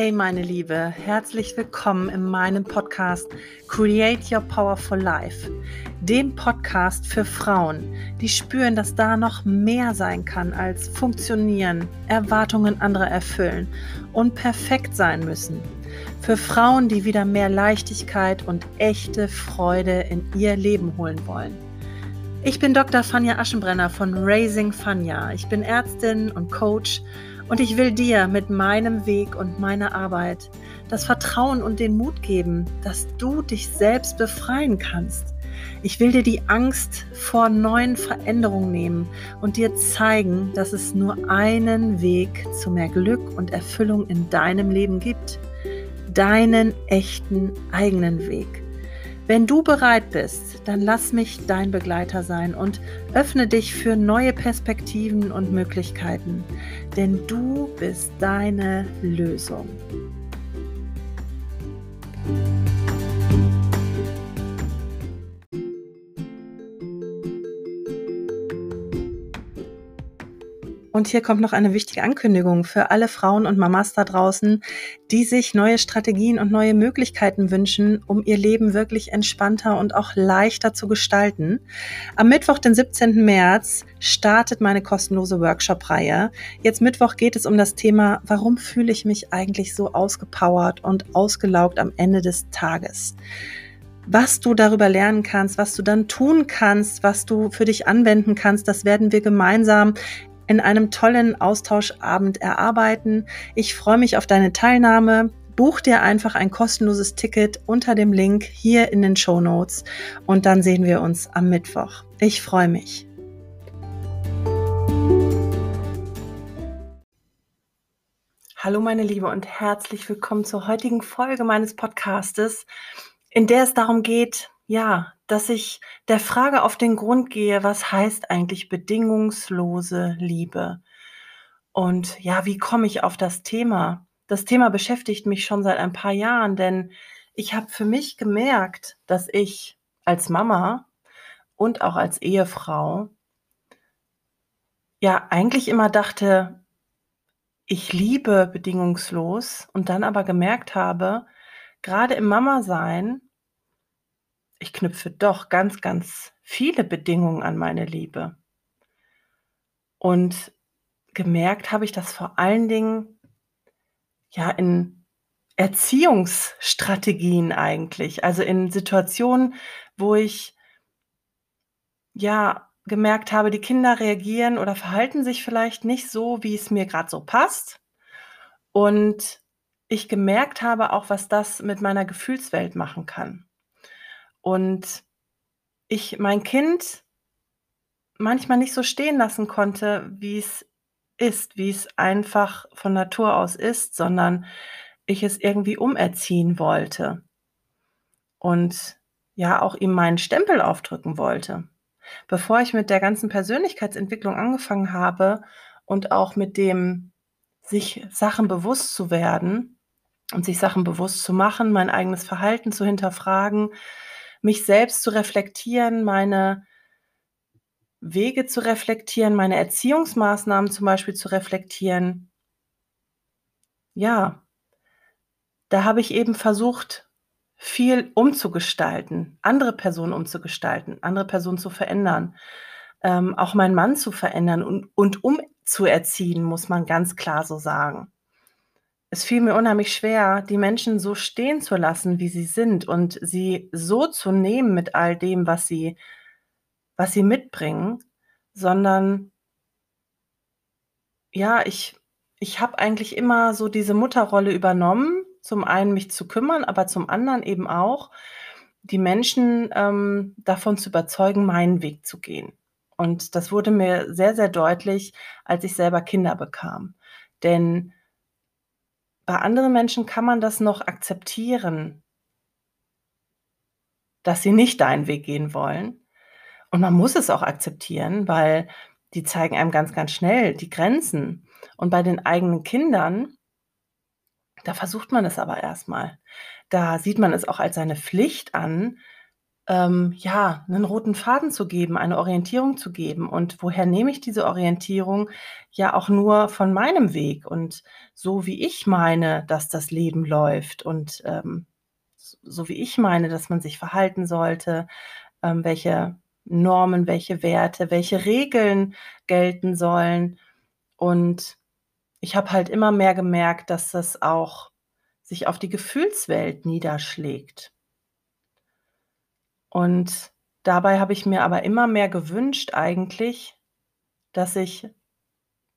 Hey meine Liebe, herzlich willkommen in meinem Podcast Create Your Powerful Life, dem Podcast für Frauen, die spüren, dass da noch mehr sein kann als funktionieren, Erwartungen anderer erfüllen und perfekt sein müssen. Für Frauen, die wieder mehr Leichtigkeit und echte Freude in ihr Leben holen wollen. Ich bin Dr. Fanja Aschenbrenner von Raising Fanja. Ich bin Ärztin und Coach und ich will dir mit meinem Weg und meiner Arbeit das Vertrauen und den Mut geben, dass du dich selbst befreien kannst. Ich will dir die Angst vor neuen Veränderungen nehmen und dir zeigen, dass es nur einen Weg zu mehr Glück und Erfüllung in deinem Leben gibt. Deinen echten eigenen Weg. Wenn du bereit bist, dann lass mich dein Begleiter sein und öffne dich für neue Perspektiven und Möglichkeiten, denn du bist deine Lösung. Und hier kommt noch eine wichtige Ankündigung für alle Frauen und Mamas da draußen, die sich neue Strategien und neue Möglichkeiten wünschen, um ihr Leben wirklich entspannter und auch leichter zu gestalten. Am Mittwoch, den 17. März, startet meine kostenlose Workshop-Reihe. Jetzt Mittwoch geht es um das Thema, warum fühle ich mich eigentlich so ausgepowert und ausgelaugt am Ende des Tages was du darüber lernen kannst, was du dann tun kannst, was du für dich anwenden kannst, das werden wir gemeinsam in einem tollen Austauschabend erarbeiten. Ich freue mich auf deine Teilnahme. Buch dir einfach ein kostenloses Ticket unter dem Link hier in den Show Notes und dann sehen wir uns am Mittwoch. Ich freue mich. Hallo meine Liebe und herzlich willkommen zur heutigen Folge meines Podcastes, in der es darum geht, ja, dass ich der Frage auf den Grund gehe, was heißt eigentlich bedingungslose Liebe? Und ja, wie komme ich auf das Thema? Das Thema beschäftigt mich schon seit ein paar Jahren, denn ich habe für mich gemerkt, dass ich als Mama und auch als Ehefrau ja eigentlich immer dachte, ich liebe bedingungslos und dann aber gemerkt habe, gerade im Mama-Sein ich knüpfe doch ganz, ganz viele Bedingungen an meine Liebe. Und gemerkt habe ich das vor allen Dingen ja in Erziehungsstrategien eigentlich, also in Situationen, wo ich ja gemerkt habe, die Kinder reagieren oder verhalten sich vielleicht nicht so, wie es mir gerade so passt. Und ich gemerkt habe auch, was das mit meiner Gefühlswelt machen kann. Und ich mein Kind manchmal nicht so stehen lassen konnte, wie es ist, wie es einfach von Natur aus ist, sondern ich es irgendwie umerziehen wollte und ja auch ihm meinen Stempel aufdrücken wollte. Bevor ich mit der ganzen Persönlichkeitsentwicklung angefangen habe und auch mit dem sich Sachen bewusst zu werden und sich Sachen bewusst zu machen, mein eigenes Verhalten zu hinterfragen, mich selbst zu reflektieren, meine Wege zu reflektieren, meine Erziehungsmaßnahmen zum Beispiel zu reflektieren. Ja, da habe ich eben versucht, viel umzugestalten, andere Personen umzugestalten, andere Personen zu verändern, ähm, auch meinen Mann zu verändern und, und umzuerziehen, muss man ganz klar so sagen es fiel mir unheimlich schwer, die Menschen so stehen zu lassen, wie sie sind und sie so zu nehmen mit all dem, was sie, was sie mitbringen, sondern ja, ich, ich habe eigentlich immer so diese Mutterrolle übernommen, zum einen mich zu kümmern, aber zum anderen eben auch die Menschen ähm, davon zu überzeugen, meinen Weg zu gehen. Und das wurde mir sehr, sehr deutlich, als ich selber Kinder bekam. Denn bei anderen Menschen kann man das noch akzeptieren, dass sie nicht deinen Weg gehen wollen. Und man muss es auch akzeptieren, weil die zeigen einem ganz, ganz schnell die Grenzen. Und bei den eigenen Kindern, da versucht man es aber erstmal. Da sieht man es auch als seine Pflicht an, ähm, ja, einen roten Faden zu geben, eine Orientierung zu geben. Und woher nehme ich diese Orientierung? Ja, auch nur von meinem Weg und so wie ich meine, dass das Leben läuft und ähm, so wie ich meine, dass man sich verhalten sollte, ähm, welche Normen, welche Werte, welche Regeln gelten sollen. Und ich habe halt immer mehr gemerkt, dass das auch sich auf die Gefühlswelt niederschlägt. Und dabei habe ich mir aber immer mehr gewünscht eigentlich, dass ich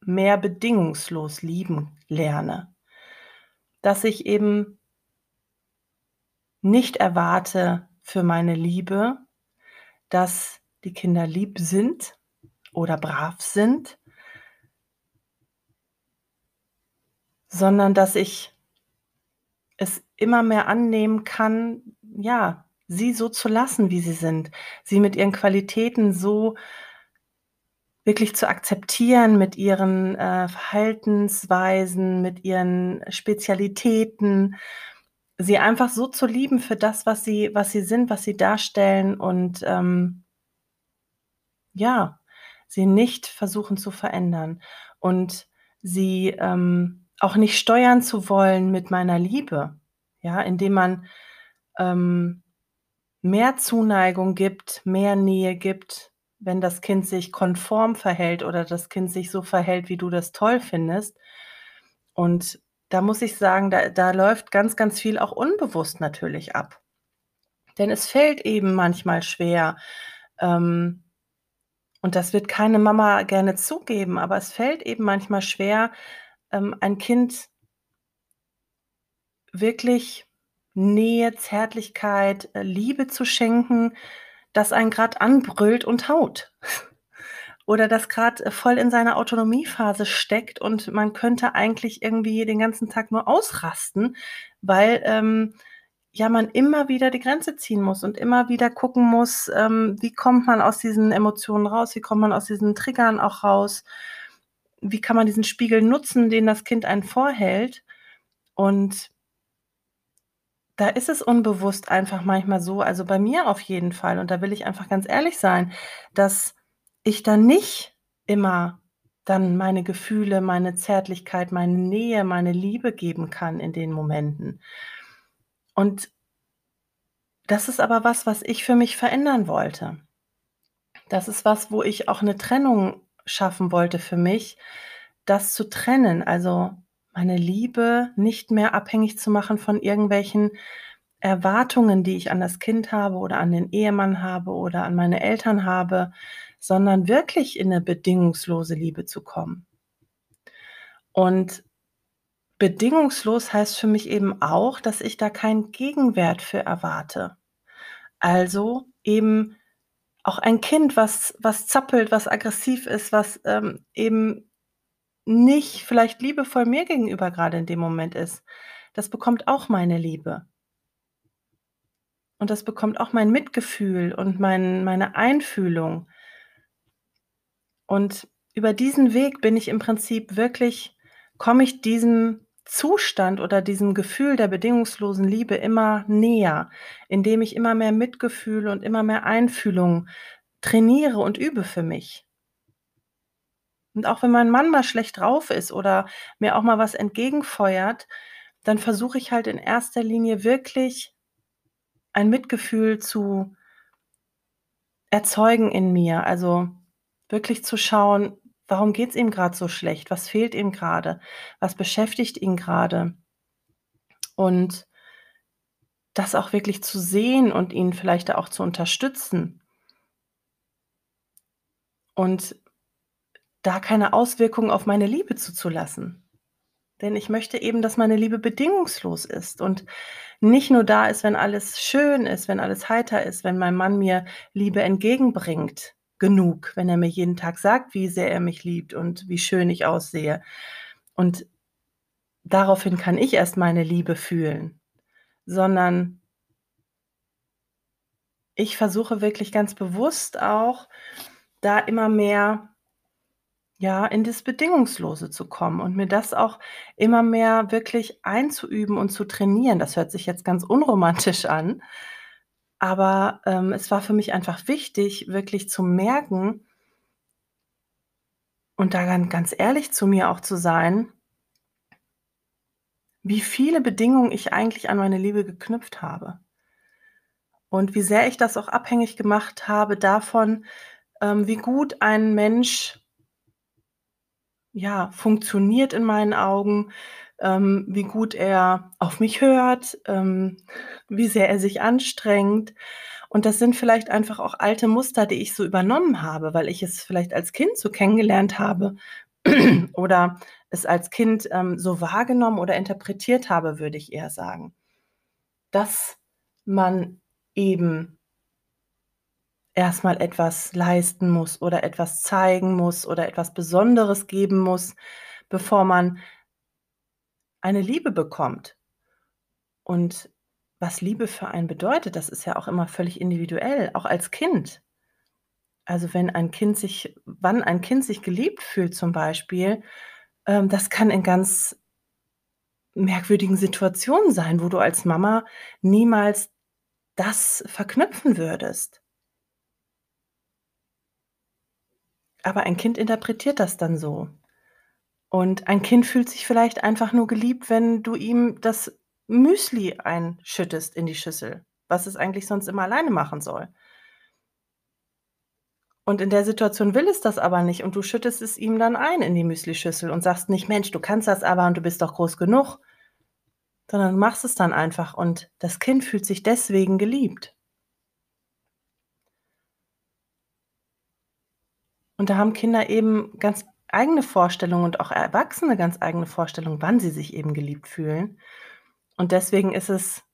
mehr bedingungslos lieben lerne. Dass ich eben nicht erwarte für meine Liebe, dass die Kinder lieb sind oder brav sind, sondern dass ich es immer mehr annehmen kann, ja, sie so zu lassen, wie sie sind, sie mit ihren Qualitäten so wirklich zu akzeptieren, mit ihren äh, Verhaltensweisen, mit ihren Spezialitäten, sie einfach so zu lieben für das, was sie, was sie sind, was sie darstellen und ähm, ja, sie nicht versuchen zu verändern. Und sie ähm, auch nicht steuern zu wollen mit meiner Liebe, ja, indem man ähm, mehr Zuneigung gibt, mehr Nähe gibt, wenn das Kind sich konform verhält oder das Kind sich so verhält, wie du das toll findest. Und da muss ich sagen, da, da läuft ganz, ganz viel auch unbewusst natürlich ab. Denn es fällt eben manchmal schwer, ähm, und das wird keine Mama gerne zugeben, aber es fällt eben manchmal schwer, ähm, ein Kind wirklich Nähe, Zärtlichkeit, äh, Liebe zu schenken, das einen gerade anbrüllt und haut. Oder das gerade äh, voll in seiner Autonomiephase steckt und man könnte eigentlich irgendwie den ganzen Tag nur ausrasten, weil ähm, ja man immer wieder die Grenze ziehen muss und immer wieder gucken muss, ähm, wie kommt man aus diesen Emotionen raus, wie kommt man aus diesen Triggern auch raus, wie kann man diesen Spiegel nutzen, den das Kind einen vorhält. Und da ist es unbewusst einfach manchmal so, also bei mir auf jeden Fall, und da will ich einfach ganz ehrlich sein, dass ich dann nicht immer dann meine Gefühle, meine Zärtlichkeit, meine Nähe, meine Liebe geben kann in den Momenten. Und das ist aber was, was ich für mich verändern wollte. Das ist was, wo ich auch eine Trennung schaffen wollte für mich, das zu trennen, also meine Liebe nicht mehr abhängig zu machen von irgendwelchen Erwartungen, die ich an das Kind habe oder an den Ehemann habe oder an meine Eltern habe, sondern wirklich in eine bedingungslose Liebe zu kommen. Und bedingungslos heißt für mich eben auch, dass ich da keinen Gegenwert für erwarte. Also eben auch ein Kind, was, was zappelt, was aggressiv ist, was ähm, eben nicht vielleicht liebevoll mir gegenüber gerade in dem Moment ist, das bekommt auch meine Liebe. Und das bekommt auch mein Mitgefühl und mein, meine Einfühlung. Und über diesen Weg bin ich im Prinzip wirklich, komme ich diesem Zustand oder diesem Gefühl der bedingungslosen Liebe immer näher, indem ich immer mehr Mitgefühl und immer mehr Einfühlung trainiere und übe für mich. Und auch wenn mein Mann mal schlecht drauf ist oder mir auch mal was entgegenfeuert, dann versuche ich halt in erster Linie wirklich ein Mitgefühl zu erzeugen in mir. Also wirklich zu schauen, warum geht es ihm gerade so schlecht? Was fehlt ihm gerade? Was beschäftigt ihn gerade? Und das auch wirklich zu sehen und ihn vielleicht auch zu unterstützen. Und da keine Auswirkungen auf meine Liebe zuzulassen. Denn ich möchte eben, dass meine Liebe bedingungslos ist und nicht nur da ist, wenn alles schön ist, wenn alles heiter ist, wenn mein Mann mir Liebe entgegenbringt, genug, wenn er mir jeden Tag sagt, wie sehr er mich liebt und wie schön ich aussehe. Und daraufhin kann ich erst meine Liebe fühlen, sondern ich versuche wirklich ganz bewusst auch, da immer mehr ja, in das Bedingungslose zu kommen und mir das auch immer mehr wirklich einzuüben und zu trainieren. Das hört sich jetzt ganz unromantisch an, Aber ähm, es war für mich einfach wichtig, wirklich zu merken und da ganz, ehrlich zu mir auch zu sein, wie viele Bedingungen ich eigentlich an meine Liebe geknüpft habe. Und wie sehr ich das auch abhängig gemacht habe davon, ähm, wie gut ein Mensch ja, funktioniert in meinen Augen, ähm, wie gut er auf mich hört, ähm, wie sehr er sich anstrengt. Und das sind vielleicht einfach auch alte Muster, die ich so übernommen habe, weil ich es vielleicht als Kind so kennengelernt habe oder es als Kind ähm, so wahrgenommen oder interpretiert habe, würde ich eher sagen. Dass man eben erstmal etwas leisten muss oder etwas zeigen muss oder etwas Besonderes geben muss, bevor man eine Liebe bekommt. Und was Liebe für einen bedeutet, das ist ja auch immer völlig individuell, auch als Kind. Also wenn ein Kind sich, wann ein Kind sich geliebt fühlt zum Beispiel, ähm, das kann in ganz merkwürdigen Situationen sein, wo du als Mama niemals das verknüpfen würdest. Aber ein Kind interpretiert das dann so. Und ein Kind fühlt sich vielleicht einfach nur geliebt, wenn du ihm das Müsli einschüttest in die Schüssel, was es eigentlich sonst immer alleine machen soll. Und in der Situation will es das aber nicht und du schüttest es ihm dann ein in die Müslischüssel und sagst nicht: „Mensch, du kannst das aber und du bist doch groß genug“, sondern du machst es dann einfach und das Kind fühlt sich deswegen geliebt. Und da haben Kinder eben ganz eigene Vorstellungen und auch Erwachsene ganz eigene Vorstellungen, wann sie sich eben geliebt fühlen. Und deswegen ist es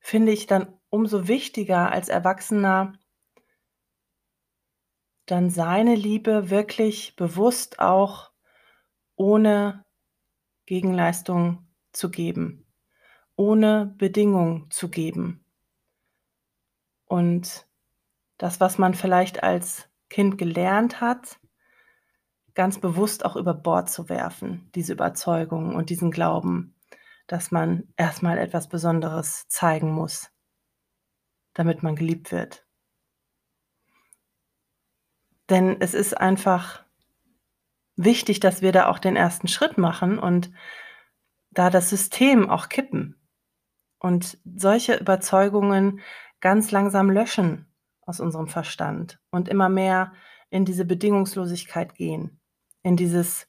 finde ich dann umso wichtiger als Erwachsener dann seine Liebe wirklich bewusst auch ohne Gegenleistung zu geben, ohne Bedingung zu geben. Und das, was man vielleicht als Kind gelernt hat, ganz bewusst auch über Bord zu werfen, diese Überzeugung und diesen Glauben, dass man erstmal etwas Besonderes zeigen muss, damit man geliebt wird. Denn es ist einfach wichtig, dass wir da auch den ersten Schritt machen und da das System auch kippen und solche Überzeugungen ganz langsam löschen aus unserem Verstand und immer mehr in diese Bedingungslosigkeit gehen, in dieses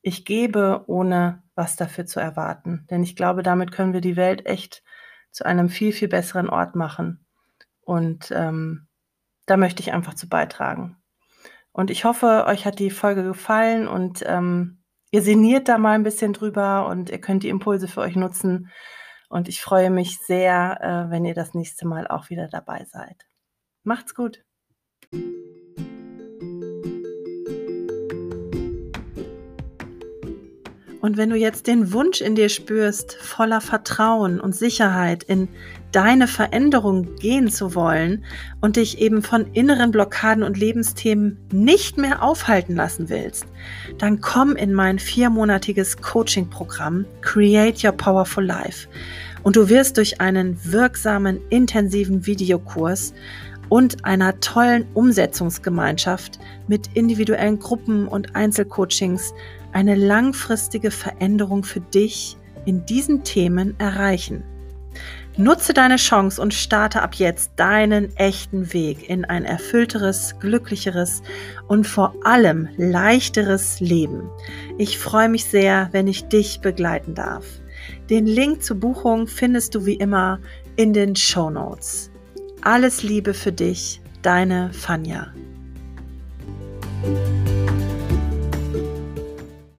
Ich gebe, ohne was dafür zu erwarten. Denn ich glaube, damit können wir die Welt echt zu einem viel, viel besseren Ort machen. Und ähm, da möchte ich einfach zu beitragen. Und ich hoffe, euch hat die Folge gefallen und ähm, ihr sinniert da mal ein bisschen drüber und ihr könnt die Impulse für euch nutzen. Und ich freue mich sehr, äh, wenn ihr das nächste Mal auch wieder dabei seid. Macht's gut. Und wenn du jetzt den Wunsch in dir spürst, voller Vertrauen und Sicherheit in deine Veränderung gehen zu wollen und dich eben von inneren Blockaden und Lebensthemen nicht mehr aufhalten lassen willst, dann komm in mein viermonatiges Coaching-Programm Create Your Powerful Life. Und du wirst durch einen wirksamen, intensiven Videokurs und einer tollen Umsetzungsgemeinschaft mit individuellen Gruppen und Einzelcoachings eine langfristige Veränderung für dich in diesen Themen erreichen. Nutze deine Chance und starte ab jetzt deinen echten Weg in ein erfüllteres, glücklicheres und vor allem leichteres Leben. Ich freue mich sehr, wenn ich dich begleiten darf. Den Link zur Buchung findest du wie immer in den Show Notes. Alles Liebe für dich, deine Fanja.